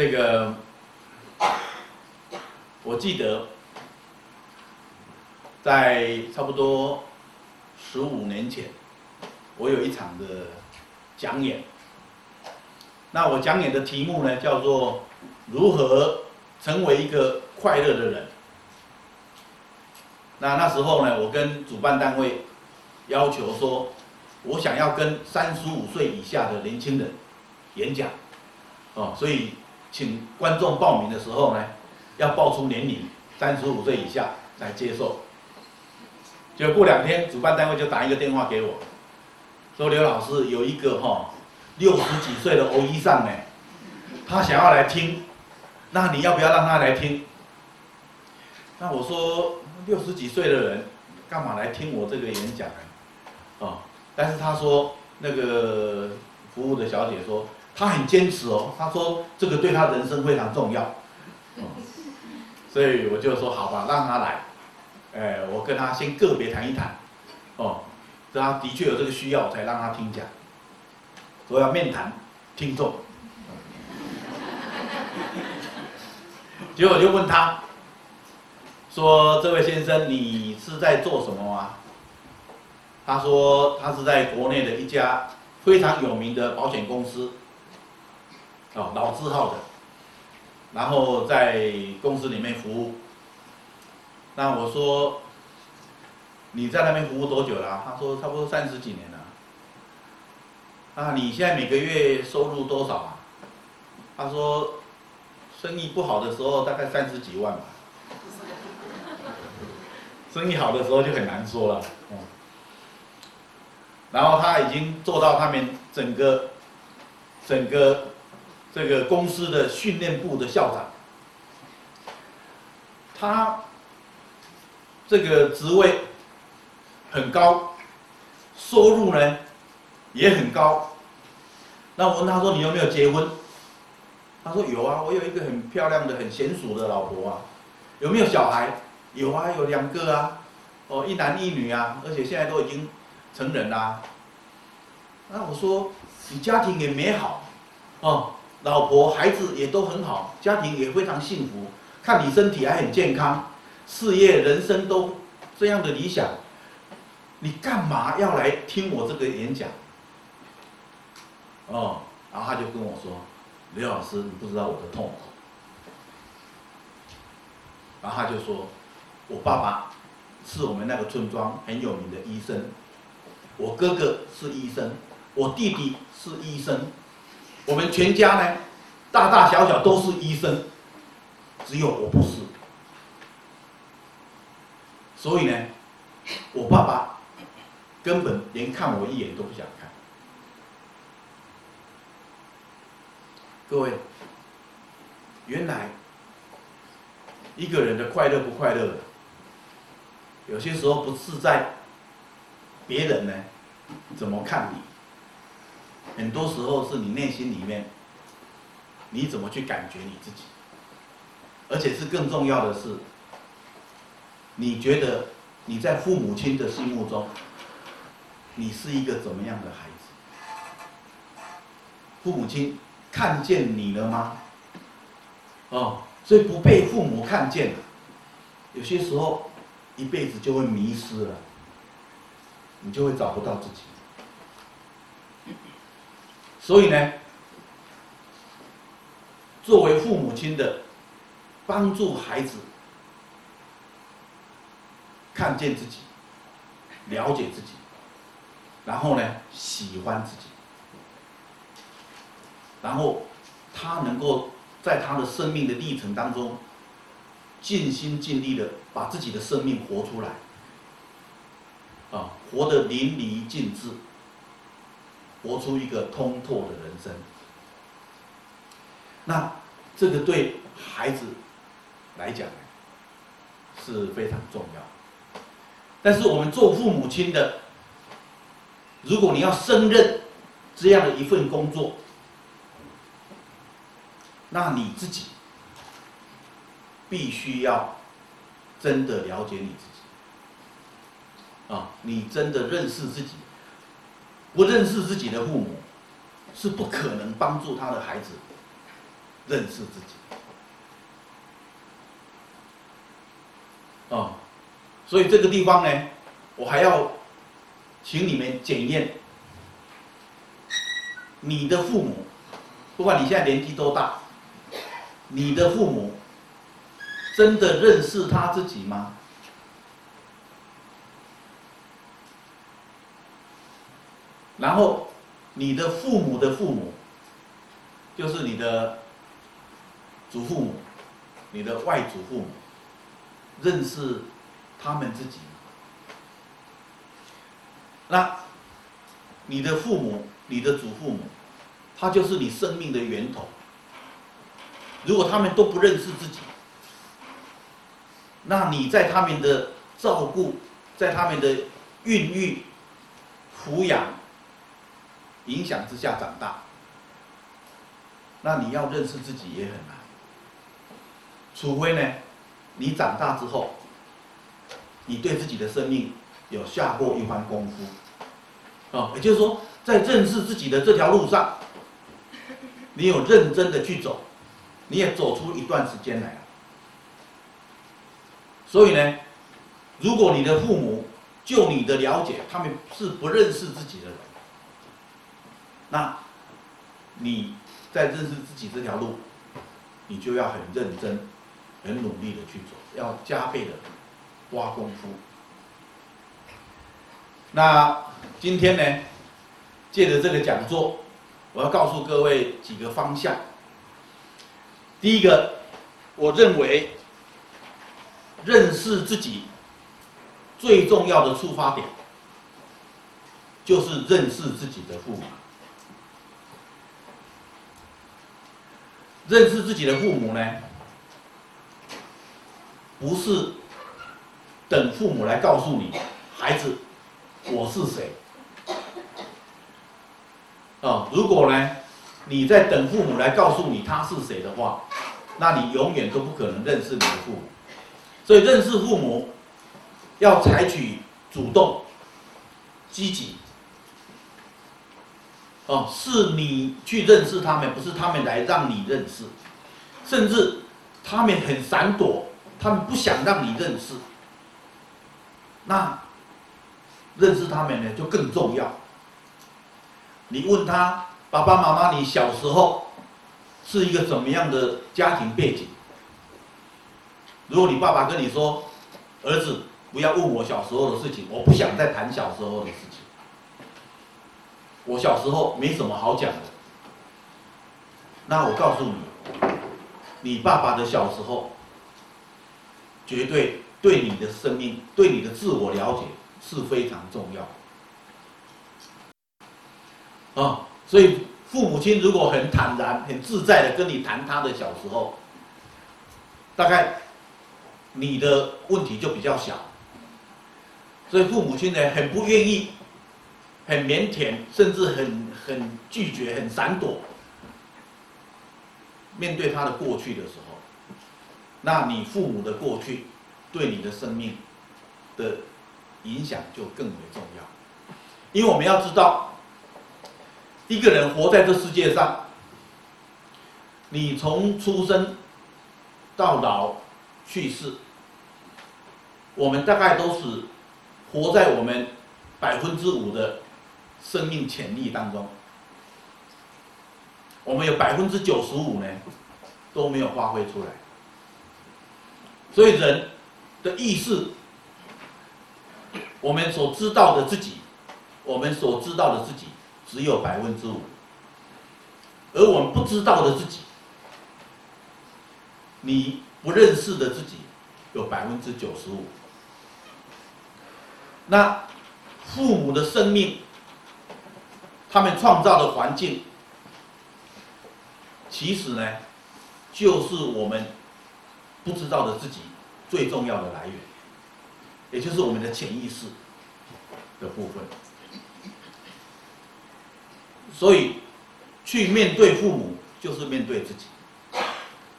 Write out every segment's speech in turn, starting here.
这个我记得在差不多十五年前，我有一场的讲演。那我讲演的题目呢，叫做如何成为一个快乐的人。那那时候呢，我跟主办单位要求说，我想要跟三十五岁以下的年轻人演讲，哦，所以请观众报名的时候呢，要报出年龄，三十五岁以下来接受。就过两天，主办单位就打一个电话给我，说刘老师有一个哈六十几岁的欧医生呢，他想要来听，那你要不要让他来听？那我说。六十几岁的人，干嘛来听我这个演讲呢？哦，但是他说那个服务的小姐说，他很坚持哦，他说这个对他人生非常重要，所以我就说好吧，让他来，哎，我跟他先个别谈一谈，哦，他的确有这个需要，我才让他听讲，我要面谈听众，结果我就问他。说这位先生，你是在做什么吗？他说他是在国内的一家非常有名的保险公司，哦，老字号的，然后在公司里面服务。那我说你在那边服务多久了？他说差不多三十几年了。啊，你现在每个月收入多少啊？他说生意不好的时候大概三十几万吧。生意好的时候就很难说了，嗯，然后他已经做到他们整个整个这个公司的训练部的校长，他这个职位很高，收入呢也很高。那我问他说：“你有没有结婚？”他说：“有啊，我有一个很漂亮的、很娴熟的老婆啊。”有没有小孩？有啊，有两个啊，哦，一男一女啊，而且现在都已经成人啦。那我说，你家庭也美好，哦，老婆孩子也都很好，家庭也非常幸福。看你身体还很健康，事业人生都这样的理想，你干嘛要来听我这个演讲？哦，然后他就跟我说，刘老师，你不知道我的痛苦。然后他就说。我爸爸是我们那个村庄很有名的医生，我哥哥是医生，我弟弟是医生，我们全家呢，大大小小都是医生，只有我不是。所以呢，我爸爸根本连看我一眼都不想看。各位，原来一个人的快乐不快乐？有些时候不是在别人呢怎么看你，很多时候是你内心里面你怎么去感觉你自己，而且是更重要的是，你觉得你在父母亲的心目中，你是一个怎么样的孩子？父母亲看见你了吗？哦，所以不被父母看见，有些时候。一辈子就会迷失了，你就会找不到自己。所以呢，作为父母亲的，帮助孩子看见自己，了解自己，然后呢，喜欢自己，然后他能够在他的生命的历程当中。尽心尽力的把自己的生命活出来，啊，活得淋漓尽致，活出一个通透的人生。那这个对孩子来讲是非常重要。但是我们做父母亲的，如果你要胜任这样的一份工作，那你自己。必须要真的了解你自己啊！你真的认识自己，不认识自己的父母，是不可能帮助他的孩子认识自己。哦，所以这个地方呢，我还要请你们检验你的父母，不管你现在年纪多大，你的父母真的认识他自己吗？然后，你的父母的父母，就是你的祖父母、你的外祖父母，认识他们自己？那你的父母、你的祖父母，他就是你生命的源头。如果他们都不认识自己，那你在他们的照顾、在他们的孕育、抚养。影响之下长大，那你要认识自己也很难，除非呢，你长大之后，你对自己的生命有下过一番功夫，啊，也就是说，在认识自己的这条路上，你有认真的去走，你也走出一段时间来了。所以呢，如果你的父母就你的了解，他们是不认识自己的人。那，你在认识自己这条路，你就要很认真、很努力的去走，要加倍的花功夫。那今天呢，借着这个讲座，我要告诉各位几个方向。第一个，我认为认识自己最重要的出发点，就是认识自己的父母。认识自己的父母呢，不是等父母来告诉你，孩子，我是谁？啊，如果呢，你在等父母来告诉你他是谁的话，那你永远都不可能认识你的父母。所以认识父母，要采取主动、积极。哦，是你去认识他们，不是他们来让你认识，甚至他们很闪躲，他们不想让你认识。那认识他们呢，就更重要。你问他爸爸妈妈，你小时候是一个怎么样的家庭背景？如果你爸爸跟你说，儿子，不要问我小时候的事情，我不想再谈小时候的事。我小时候没什么好讲的，那我告诉你，你爸爸的小时候，绝对对你的生命、对你的自我了解是非常重要的。啊，所以父母亲如果很坦然、很自在的跟你谈他的小时候，大概你的问题就比较小。所以父母亲呢，很不愿意。很腼腆，甚至很很拒绝、很闪躲。面对他的过去的时候，那你父母的过去对你的生命的影响就更为重要。因为我们要知道，一个人活在这世界上，你从出生到老去世，我们大概都是活在我们百分之五的。生命潜力当中，我们有百分之九十五呢都没有发挥出来，所以人的意识，我们所知道的自己，我们所知道的自己只有百分之五，而我们不知道的自己，你不认识的自己有百分之九十五，那父母的生命。他们创造的环境，其实呢，就是我们不知道的自己最重要的来源，也就是我们的潜意识的部分。所以，去面对父母就是面对自己，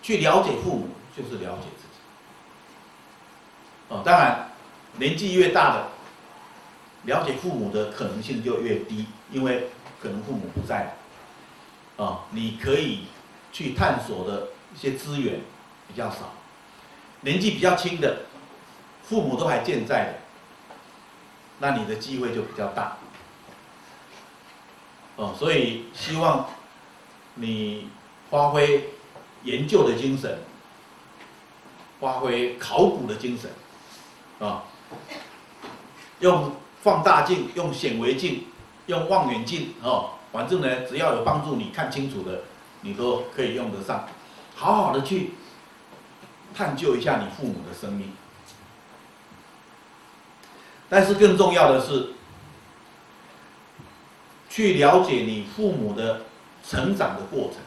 去了解父母就是了解自己。哦，当然，年纪越大的，了解父母的可能性就越低，因为。可能父母不在，啊，你可以去探索的一些资源比较少，年纪比较轻的，父母都还健在的，那你的机会就比较大。哦，所以希望你发挥研究的精神，发挥考古的精神，啊，用放大镜、用显微镜、用望远镜，哦，反正呢，只要有帮助你看清楚的。你都可以用得上，好好的去探究一下你父母的生命。但是更重要的是，去了解你父母的成长的过程。